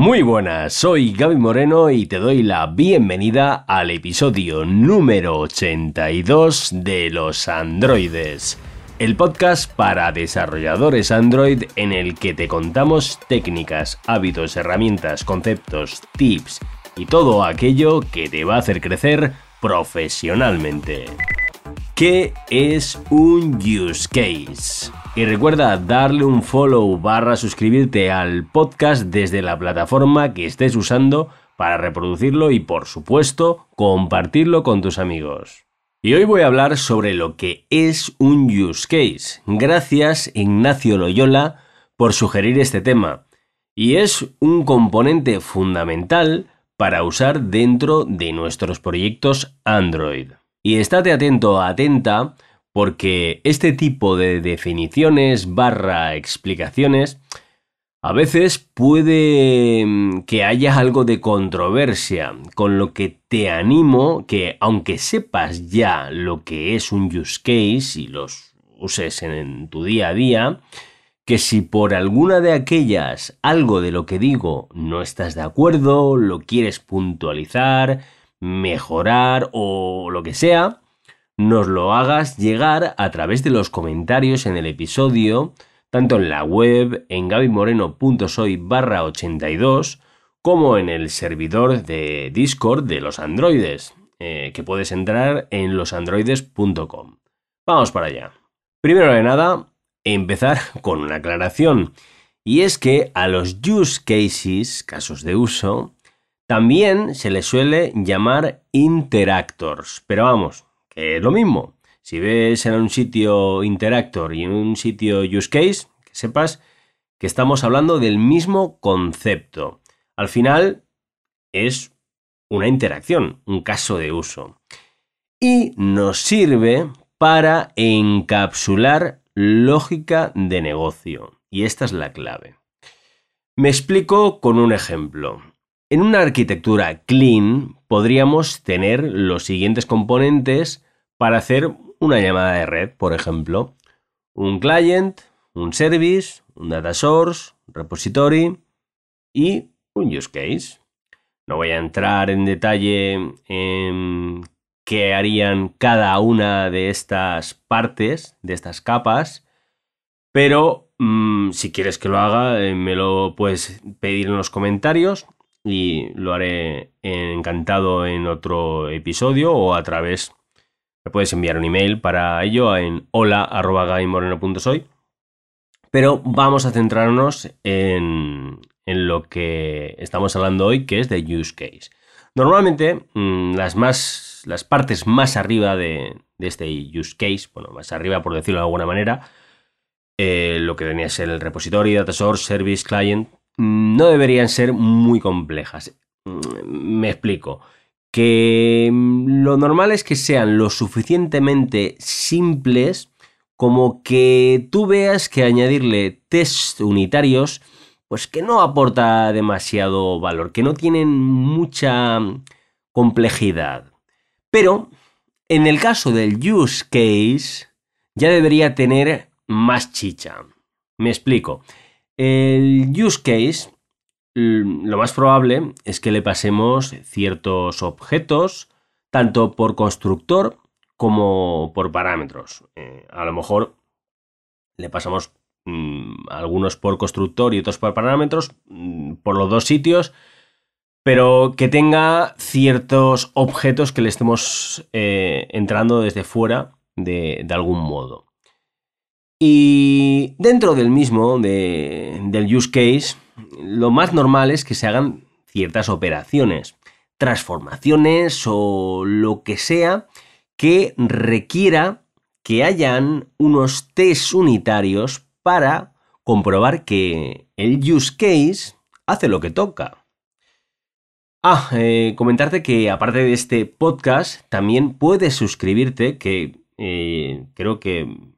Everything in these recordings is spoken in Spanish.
Muy buenas, soy Gaby Moreno y te doy la bienvenida al episodio número 82 de Los Androides, el podcast para desarrolladores Android en el que te contamos técnicas, hábitos, herramientas, conceptos, tips y todo aquello que te va a hacer crecer profesionalmente. ¿Qué es un use case? Y recuerda darle un follow barra suscribirte al podcast desde la plataforma que estés usando para reproducirlo y por supuesto compartirlo con tus amigos. Y hoy voy a hablar sobre lo que es un use case. Gracias Ignacio Loyola por sugerir este tema. Y es un componente fundamental para usar dentro de nuestros proyectos Android. Y estate atento, atenta, porque este tipo de definiciones barra explicaciones a veces puede mm, que haya algo de controversia, con lo que te animo que aunque sepas ya lo que es un use case y los uses en tu día a día, que si por alguna de aquellas algo de lo que digo no estás de acuerdo, lo quieres puntualizar, mejorar o lo que sea, nos lo hagas llegar a través de los comentarios en el episodio, tanto en la web en gabimoreno.soy barra 82, como en el servidor de Discord de los androides, eh, que puedes entrar en losandroides.com. Vamos para allá. Primero de nada, empezar con una aclaración. Y es que a los use cases, casos de uso, también se les suele llamar interactors. Pero vamos, que es lo mismo. Si ves en un sitio Interactor y en un sitio Use Case, que sepas que estamos hablando del mismo concepto. Al final es una interacción, un caso de uso. Y nos sirve para encapsular lógica de negocio. Y esta es la clave. Me explico con un ejemplo. En una arquitectura clean podríamos tener los siguientes componentes para hacer una llamada de red, por ejemplo. Un client, un service, un data source, un repository y un use case. No voy a entrar en detalle en qué harían cada una de estas partes, de estas capas, pero mm, si quieres que lo haga, eh, me lo puedes pedir en los comentarios y lo haré encantado en otro episodio o a través, me puedes enviar un email para ello en hola.gaimoreno.soy. Pero vamos a centrarnos en, en, lo que estamos hablando hoy, que es de use case. Normalmente, mm, las, más, las partes más arriba de, de, este use case, bueno, más arriba por decirlo de alguna manera, eh, lo que venía a ser el repository, data source, service, client, no deberían ser muy complejas. Me explico. Que lo normal es que sean lo suficientemente simples como que tú veas que añadirle test unitarios pues que no aporta demasiado valor, que no tienen mucha complejidad. Pero en el caso del use case ya debería tener más chicha. Me explico. El use case, lo más probable es que le pasemos ciertos objetos, tanto por constructor como por parámetros. Eh, a lo mejor le pasamos mm, algunos por constructor y otros por parámetros, mm, por los dos sitios, pero que tenga ciertos objetos que le estemos eh, entrando desde fuera de algún modo. Y dentro del mismo, del use case, lo más normal es que se hagan ciertas operaciones, transformaciones o lo que sea que requiera que hayan unos test unitarios para comprobar que el use case hace lo que toca. Ah, eh, comentarte que aparte de este podcast, también puedes suscribirte, que eh, creo que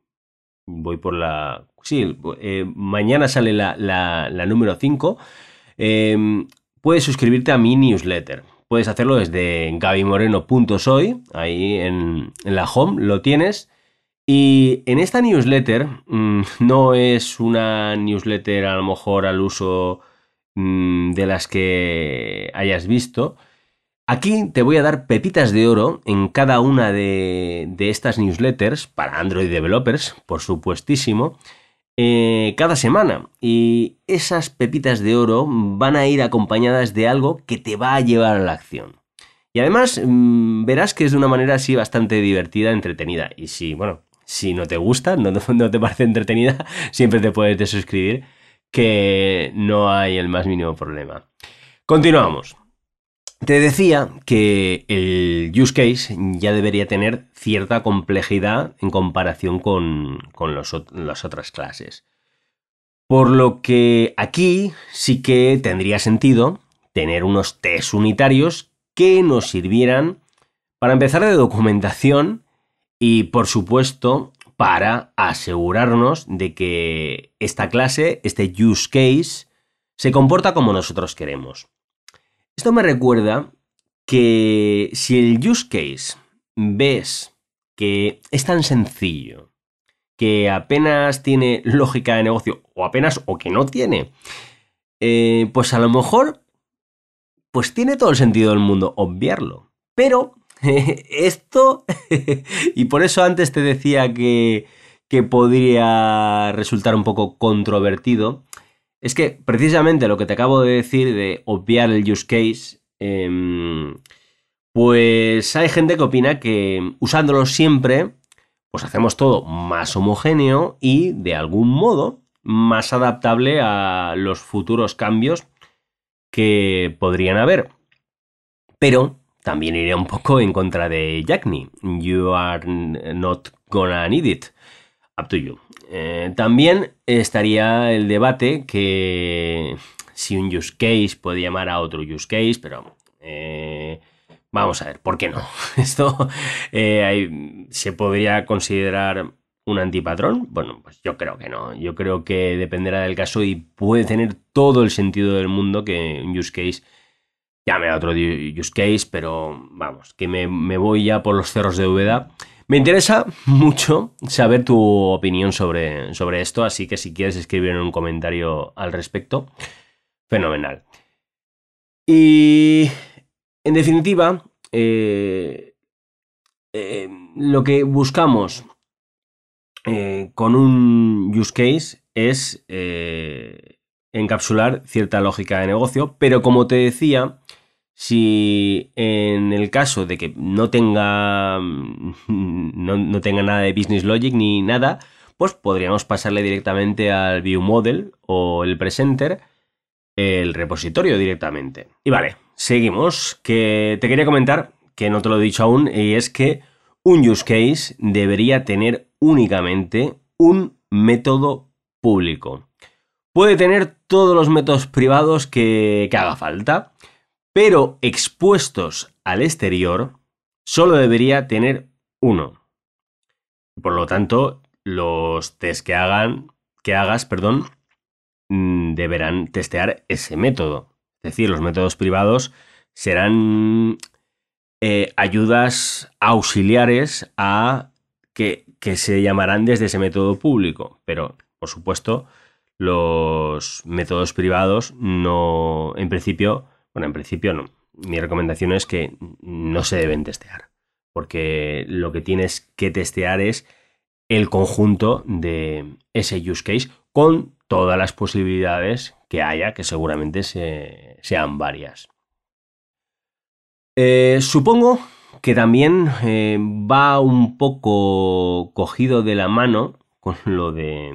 voy por la... Sí, eh, mañana sale la, número 5. Em, puedes suscribirte a mi newsletter. Puedes hacerlo desde gabimoreno.soy, ahí en, la home lo tienes. Y en esta newsletter mm, no es una newsletter a lo mejor al uso mm, de las que hayas visto. Aquí te voy a dar pepitas de oro en cada una de, estas newsletters para Android developers, por supuestísimo, eh, cada semana. Y esas pepitas de oro van a ir acompañadas de algo que te va a llevar a la acción. Y además mm, verás que es de una manera así bastante divertida, entretenida. Y si, bueno, si no te gusta, no, no te parece entretenida, siempre te puedes desuscribir, que no hay el más mínimo problema. Continuamos. Te decía que el use case ya debería tener cierta complejidad en comparación con, las otras clases. Por lo que aquí sí que tendría sentido tener unos test unitarios que nos sirvieran para empezar de documentación y por supuesto para asegurarnos de que esta clase, este use case, se comporta como nosotros queremos. Esto me recuerda que si el use case ves que es tan sencillo, que apenas tiene lógica de negocio, o apenas o que no tiene, eh, pues a lo mejor, pues tiene todo el sentido del mundo obviarlo. Pero esto, y por eso antes te decía que, que podría resultar un poco controvertido, es que precisamente lo que te acabo de decir de obviar el use case, em, pues hay gente que opina que usándolo siempre, pues hacemos todo más homogéneo y de algún modo más adaptable a los futuros cambios que podrían haber. Pero también iría un poco en contra de Jackney. You are not gonna need it. Up to you. Eh, también estaría el debate que si un use case puede llamar a otro use case, pero eh, vamos a ver, ¿por qué no? Esto eh, se podría considerar un antipatrón. Bueno, pues yo creo que no. Yo creo que dependerá del caso y puede tener todo el sentido del mundo que un use case llame a otro use case, pero vamos, que me, me voy ya por los cerros de Úbeda me interesa mucho saber tu opinión sobre, sobre esto, así que si quieres escribir un comentario al respecto, fenomenal. Y en definitiva, eh, eh, lo que buscamos eh, con un use case es encapsular cierta lógica de negocio, pero como te decía, si en el caso de que no tenga, no, tenga nada de Business Logic ni nada, pues podríamos pasarle directamente al View Model o el Presenter el repositorio directamente. Y vale, seguimos, que te quería comentar, que no te lo he dicho aún, y es que un use case debería tener únicamente un método público. Puede tener todos los métodos privados que, que haga falta, pero expuestos al exterior solo debería tener uno. Por lo tanto, los test que hagan, que hagas, perdón, mm, deberán testear ese método. Es decir, los métodos privados serán eh, ayudas auxiliares a que, que se llamarán desde ese método público. Pero, por supuesto, los métodos privados no, en principio, bueno, en principio no. Mi recomendación es que no se deben testear, porque lo que tienes que testear es el conjunto de ese use case con todas las posibilidades que haya, que seguramente sean varias. Eh, supongo que también eh, va un poco cogido de la mano con lo de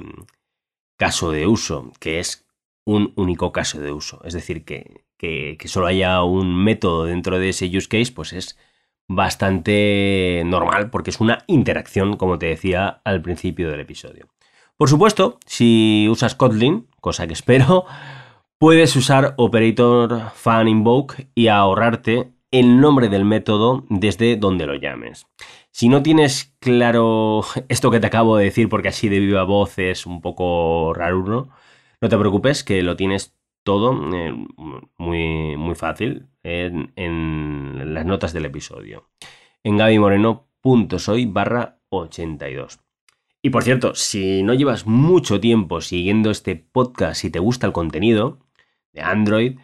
caso de uso, que es un único caso de uso. Es decir, que que, solo haya un método dentro de ese use case, pues es bastante normal porque es una interacción, como te decía al principio del episodio. Por supuesto, si usas Kotlin, cosa que espero, puedes usar operator fan invoke y ahorrarte el nombre del método desde donde lo llames. Si no tienes claro esto que te acabo de decir, porque así de viva voz es un poco raro, no te preocupes, que lo tienes todo eh, muy, muy fácil en, las notas del episodio. En gabymoreno.soy barra 82. Y por cierto, si no llevas mucho tiempo siguiendo este podcast y te gusta el contenido, Android,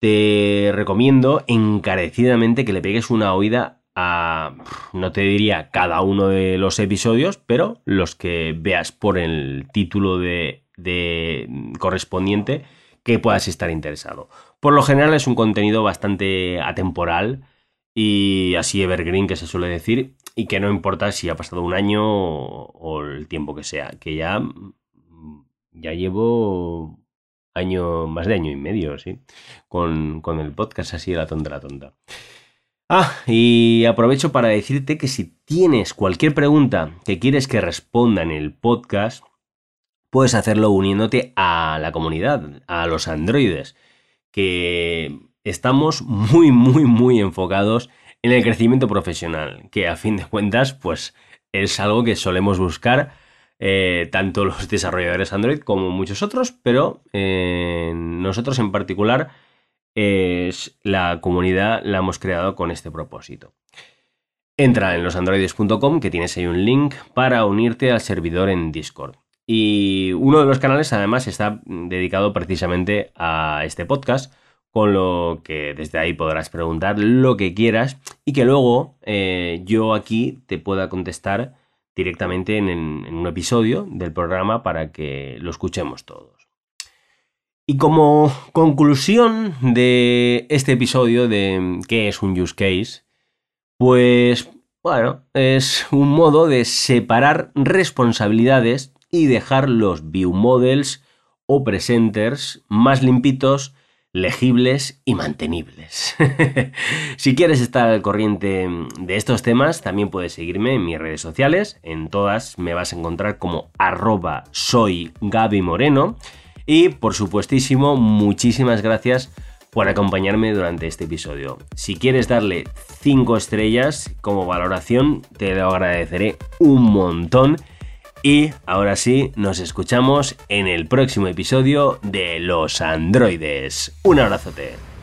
te recomiendo encarecidamente que le pegues una oída a, no te diría cada uno de los episodios, pero los que veas por el título de, correspondiente que puedas estar interesado. Por lo general es un contenido bastante atemporal y así evergreen que se suele decir y que no importa si ha pasado un año o, el tiempo que sea, que ya, ya llevo año, más de año y medio, sí, con, con el podcast así de la tonta la tonta. Ah, y aprovecho para decirte que si tienes cualquier pregunta que quieres que responda en el podcast, puedes hacerlo uniéndote a la comunidad, a los androides, que estamos muy, muy, muy enfocados en el crecimiento profesional, que a fin de cuentas, pues es algo que solemos buscar eh, tanto los desarrolladores Android como muchos otros, pero eh, nosotros en particular es la comunidad la hemos creado con este propósito. Entra en losandroides.com que tienes ahí un link para unirte al servidor en Discord. Y uno de los canales además está dedicado precisamente a este podcast, con lo que desde ahí podrás preguntar lo que quieras y que luego eh, yo aquí te pueda contestar directamente en, en un episodio del programa para que lo escuchemos todos. Y como conclusión de este episodio de qué es un use case, pues bueno, es un modo de separar responsabilidades y dejar los view models o presenters más limpitos, legibles y mantenibles. si quieres estar al corriente de estos temas, también puedes seguirme en mis redes sociales. En todas me vas a encontrar como arroba soy Gaby Moreno. Y por supuestísimo, muchísimas gracias por acompañarme durante este episodio. Si quieres darle 5 estrellas como valoración, te lo agradeceré un montón. Y ahora sí, nos escuchamos en el próximo episodio de Los Androides. Un abrazote.